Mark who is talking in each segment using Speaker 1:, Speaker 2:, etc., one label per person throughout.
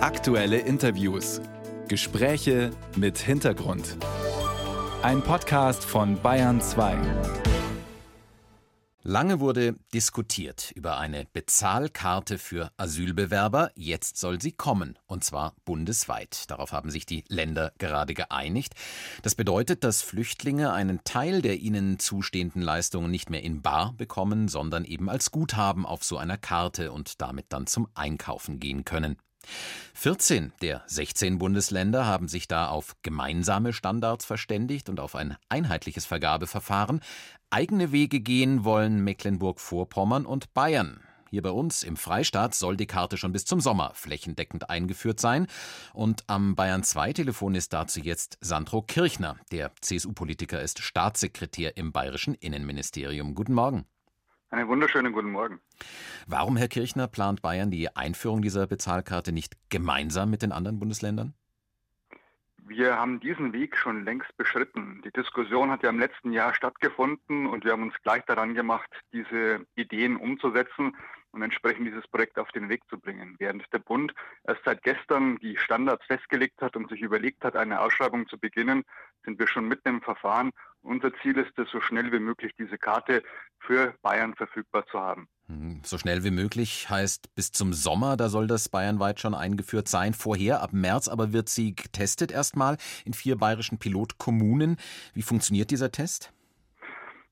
Speaker 1: Aktuelle Interviews. Gespräche mit Hintergrund. Ein Podcast von Bayern 2.
Speaker 2: Lange wurde diskutiert über eine Bezahlkarte für Asylbewerber. Jetzt soll sie kommen, und zwar bundesweit. Darauf haben sich die Länder gerade geeinigt. Das bedeutet, dass Flüchtlinge einen Teil der ihnen zustehenden Leistungen nicht mehr in Bar bekommen, sondern eben als Guthaben auf so einer Karte und damit dann zum Einkaufen gehen können. 14 der 16 Bundesländer haben sich da auf gemeinsame Standards verständigt und auf ein einheitliches Vergabeverfahren. Eigene Wege gehen wollen Mecklenburg-Vorpommern und Bayern. Hier bei uns im Freistaat soll die Karte schon bis zum Sommer flächendeckend eingeführt sein. Und am Bayern 2 Telefon ist dazu jetzt Sandro Kirchner. Der CSU-Politiker ist Staatssekretär im bayerischen Innenministerium. Guten Morgen.
Speaker 3: Einen wunderschönen guten Morgen.
Speaker 2: Warum, Herr Kirchner, plant Bayern die Einführung dieser Bezahlkarte nicht gemeinsam mit den anderen Bundesländern?
Speaker 3: Wir haben diesen Weg schon längst beschritten. Die Diskussion hat ja im letzten Jahr stattgefunden und wir haben uns gleich daran gemacht, diese Ideen umzusetzen und entsprechend dieses Projekt auf den Weg zu bringen. Während der Bund erst seit gestern die Standards festgelegt hat und sich überlegt hat, eine Ausschreibung zu beginnen, sind wir schon mitten im Verfahren. Unser Ziel ist es, so schnell wie möglich diese Karte für Bayern verfügbar zu haben.
Speaker 2: Hm, so schnell wie möglich heißt bis zum Sommer, da soll das bayernweit schon eingeführt sein. Vorher, ab März aber wird sie getestet erstmal in vier bayerischen Pilotkommunen. Wie funktioniert dieser Test?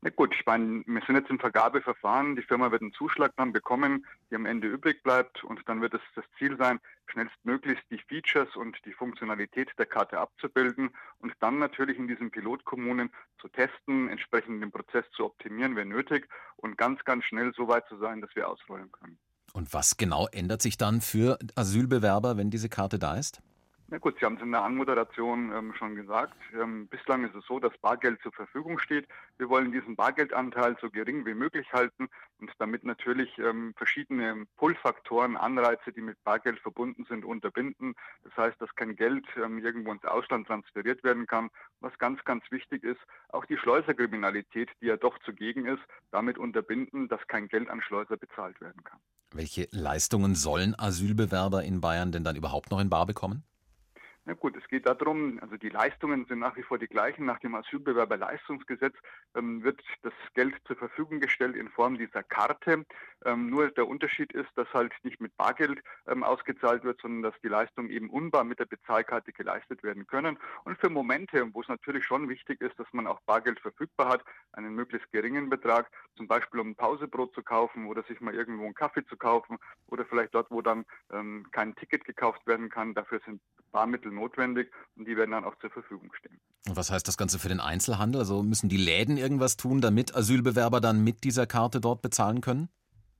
Speaker 3: Na gut, ich meine, wir sind jetzt im Vergabeverfahren. Die Firma wird einen Zuschlag dann bekommen, die am Ende übrig bleibt. Und dann wird es das Ziel sein, schnellstmöglichst die Features und die Funktionalität der Karte abzubilden und dann natürlich in diesen Pilotkommunen zu testen, entsprechend den Prozess zu optimieren, wenn nötig und ganz, ganz schnell so weit zu sein, dass wir ausrollen können.
Speaker 2: Und was genau ändert sich dann für Asylbewerber, wenn diese Karte da ist?
Speaker 3: Na gut, Sie haben es in der Anmoderation ähm, schon gesagt. Ähm, bislang ist es so, dass Bargeld zur Verfügung steht. Wir wollen diesen Bargeldanteil so gering wie möglich halten und damit natürlich ähm, verschiedene Pull-Faktoren, Anreize, die mit Bargeld verbunden sind, unterbinden. Das heißt, dass kein Geld ähm, irgendwo ins Ausland transferiert werden kann. Was ganz, ganz wichtig ist, auch die Schleuserkriminalität, die ja doch zugegen ist, damit unterbinden, dass kein Geld an Schleuser bezahlt werden kann.
Speaker 2: Welche Leistungen sollen Asylbewerber in Bayern denn dann überhaupt noch in Bar bekommen?
Speaker 3: Na gut, es geht darum, also die Leistungen sind nach wie vor die gleichen. Nach dem Asylbewerberleistungsgesetz ähm, wird das Geld zur Verfügung gestellt in Form dieser Karte. Ähm, nur der Unterschied ist, dass halt nicht mit Bargeld ähm, ausgezahlt wird, sondern dass die Leistungen eben unbar mit der Bezahlkarte geleistet werden können. Und für Momente, wo es natürlich schon wichtig ist, dass man auch Bargeld verfügbar hat, einen möglichst geringen Betrag, zum Beispiel um ein Pausebrot zu kaufen oder sich mal irgendwo einen Kaffee zu kaufen oder vielleicht dort, wo dann ähm, kein Ticket gekauft werden kann, dafür sind Barmittel notwendig und die werden dann auch zur Verfügung stehen.
Speaker 2: Und was heißt das Ganze für den Einzelhandel? Also müssen die Läden irgendwas tun, damit Asylbewerber dann mit dieser Karte dort bezahlen können?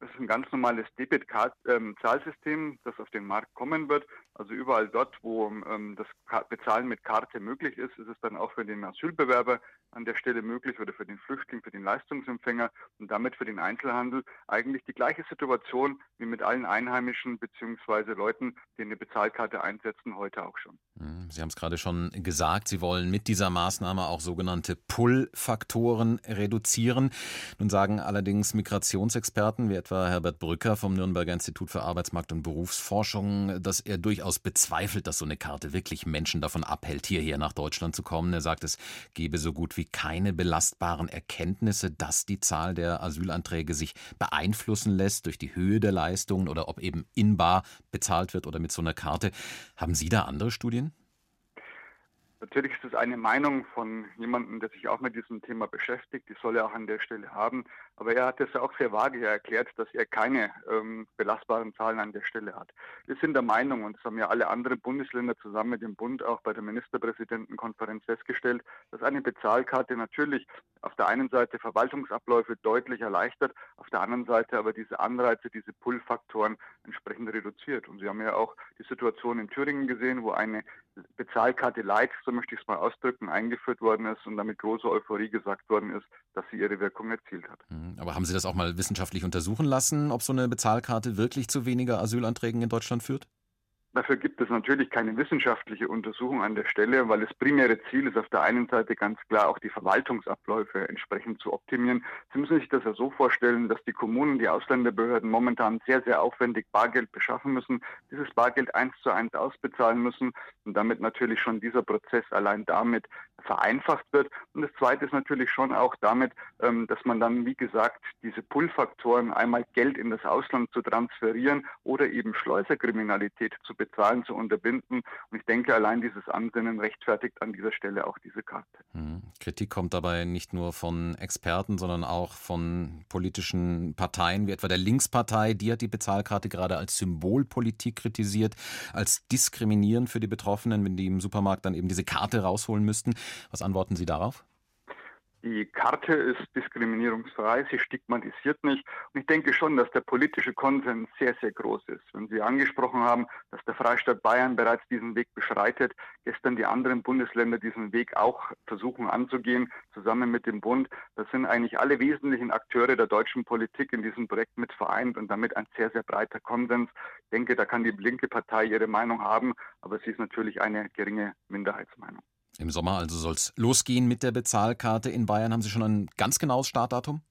Speaker 3: Das ist ein ganz normales Debit-Zahlsystem, ähm, das auf den Markt kommen wird. Also überall dort, wo ähm, das Bezahlen mit Karte möglich ist, ist es dann auch für den Asylbewerber an der Stelle möglich oder für den Flüchtling, für den Leistungsempfänger und damit für den Einzelhandel eigentlich die gleiche Situation wie mit allen Einheimischen bzw. Leuten, die eine Bezahlkarte einsetzen, heute auch schon.
Speaker 2: Hm, Sie haben es gerade schon gesagt, Sie wollen mit dieser Maßnahme auch sogenannte Pull-Faktoren reduzieren. Nun sagen allerdings Migrationsexperten wie etwa Herbert Brücker vom Nürnberger Institut für Arbeitsmarkt und Berufsforschung, dass er durchaus bezweifelt, dass so eine Karte wirklich Menschen davon abhält, hierher nach Deutschland zu kommen. Er sagt, es gebe so gut wie keine belastbaren Erkenntnisse, dass die Zahl der Asylanträge sich beeinflussen lässt durch die Höhe der Leistungen oder ob eben in bar bezahlt wird oder mit so einer Karte. Haben Sie da andere Studien?
Speaker 3: Natürlich ist es eine Meinung von jemandem, der sich auch mit diesem Thema beschäftigt. Die soll er auch an der Stelle haben. Aber er hat es auch sehr vage erklärt, dass er keine ähm, belastbaren Zahlen an der Stelle hat. Wir sind der Meinung, und das haben ja alle anderen Bundesländer zusammen mit dem Bund auch bei der Ministerpräsidentenkonferenz festgestellt, dass eine Bezahlkarte natürlich auf der einen Seite Verwaltungsabläufe deutlich erleichtert, auf der anderen Seite aber diese Anreize, diese Pull-Faktoren entsprechend reduziert. Und Sie haben ja auch die Situation in Thüringen gesehen, wo eine Bezahlkarte Light, so möchte ich es mal ausdrücken, eingeführt worden ist und damit große Euphorie gesagt worden ist, dass sie ihre Wirkung erzielt hat.
Speaker 2: Mhm. Aber haben Sie das auch mal wissenschaftlich untersuchen lassen, ob so eine Bezahlkarte wirklich zu weniger Asylanträgen in Deutschland führt?
Speaker 3: Dafür gibt es natürlich keine wissenschaftliche Untersuchung an der Stelle, weil das primäre Ziel ist auf der einen Seite ganz klar auch die Verwaltungsabläufe entsprechend zu optimieren. Sie müssen sich das ja so vorstellen, dass die Kommunen, die Ausländerbehörden momentan sehr, sehr aufwendig Bargeld beschaffen müssen, dieses Bargeld eins zu eins ausbezahlen müssen und damit natürlich schon dieser Prozess allein damit vereinfacht wird. Und das Zweite ist natürlich schon auch damit, ähm, dass man dann, wie gesagt, diese Pull-Faktoren einmal Geld in das Ausland zu transferieren oder eben Schleuserkriminalität zu bezahlen, zu unterbinden. Und ich denke, allein dieses Ansinnen rechtfertigt an dieser Stelle auch diese Karte.
Speaker 2: Hm. Kritik kommt dabei nicht nur von Experten, sondern auch von politischen Parteien, wie etwa der Linkspartei. Die hat die Bezahlkarte gerade als Symbolpolitik kritisiert, als diskriminierend für die Betroffenen, wenn die im Supermarkt dann eben diese Karte rausholen müssten. Was antworten Sie darauf?
Speaker 3: Die Karte ist diskriminierungsfrei, sie stigmatisiert nicht. Und ich denke schon, dass der politische Konsens sehr, sehr groß ist. Wenn Sie angesprochen haben, dass der Freistaat Bayern bereits diesen Weg beschreitet, gestern die anderen Bundesländer diesen Weg auch versuchen anzugehen, zusammen mit dem Bund, da sind eigentlich alle wesentlichen Akteure der deutschen Politik in diesem Projekt mit vereint und damit ein sehr, sehr breiter Konsens. Ich denke, da kann die linke Partei ihre Meinung haben, aber sie ist natürlich eine geringe Minderheitsmeinung.
Speaker 2: Im Sommer also soll es losgehen mit der Bezahlkarte in Bayern. Haben Sie schon ein ganz genaues Startdatum?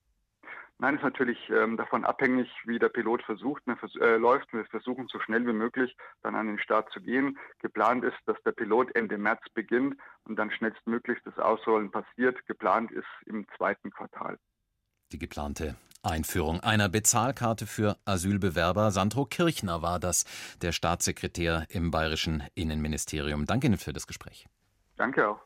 Speaker 3: Nein, ist natürlich ähm, davon abhängig, wie der Pilot versucht, vers äh, läuft. Wir versuchen so schnell wie möglich dann an den Start zu gehen. Geplant ist, dass der Pilot Ende März beginnt und dann schnellstmöglich das Ausrollen passiert. Geplant ist im zweiten Quartal.
Speaker 2: Die geplante Einführung einer Bezahlkarte für Asylbewerber. Sandro Kirchner war das, der Staatssekretär im bayerischen Innenministerium. Danke Ihnen für das Gespräch.
Speaker 3: Danke auch.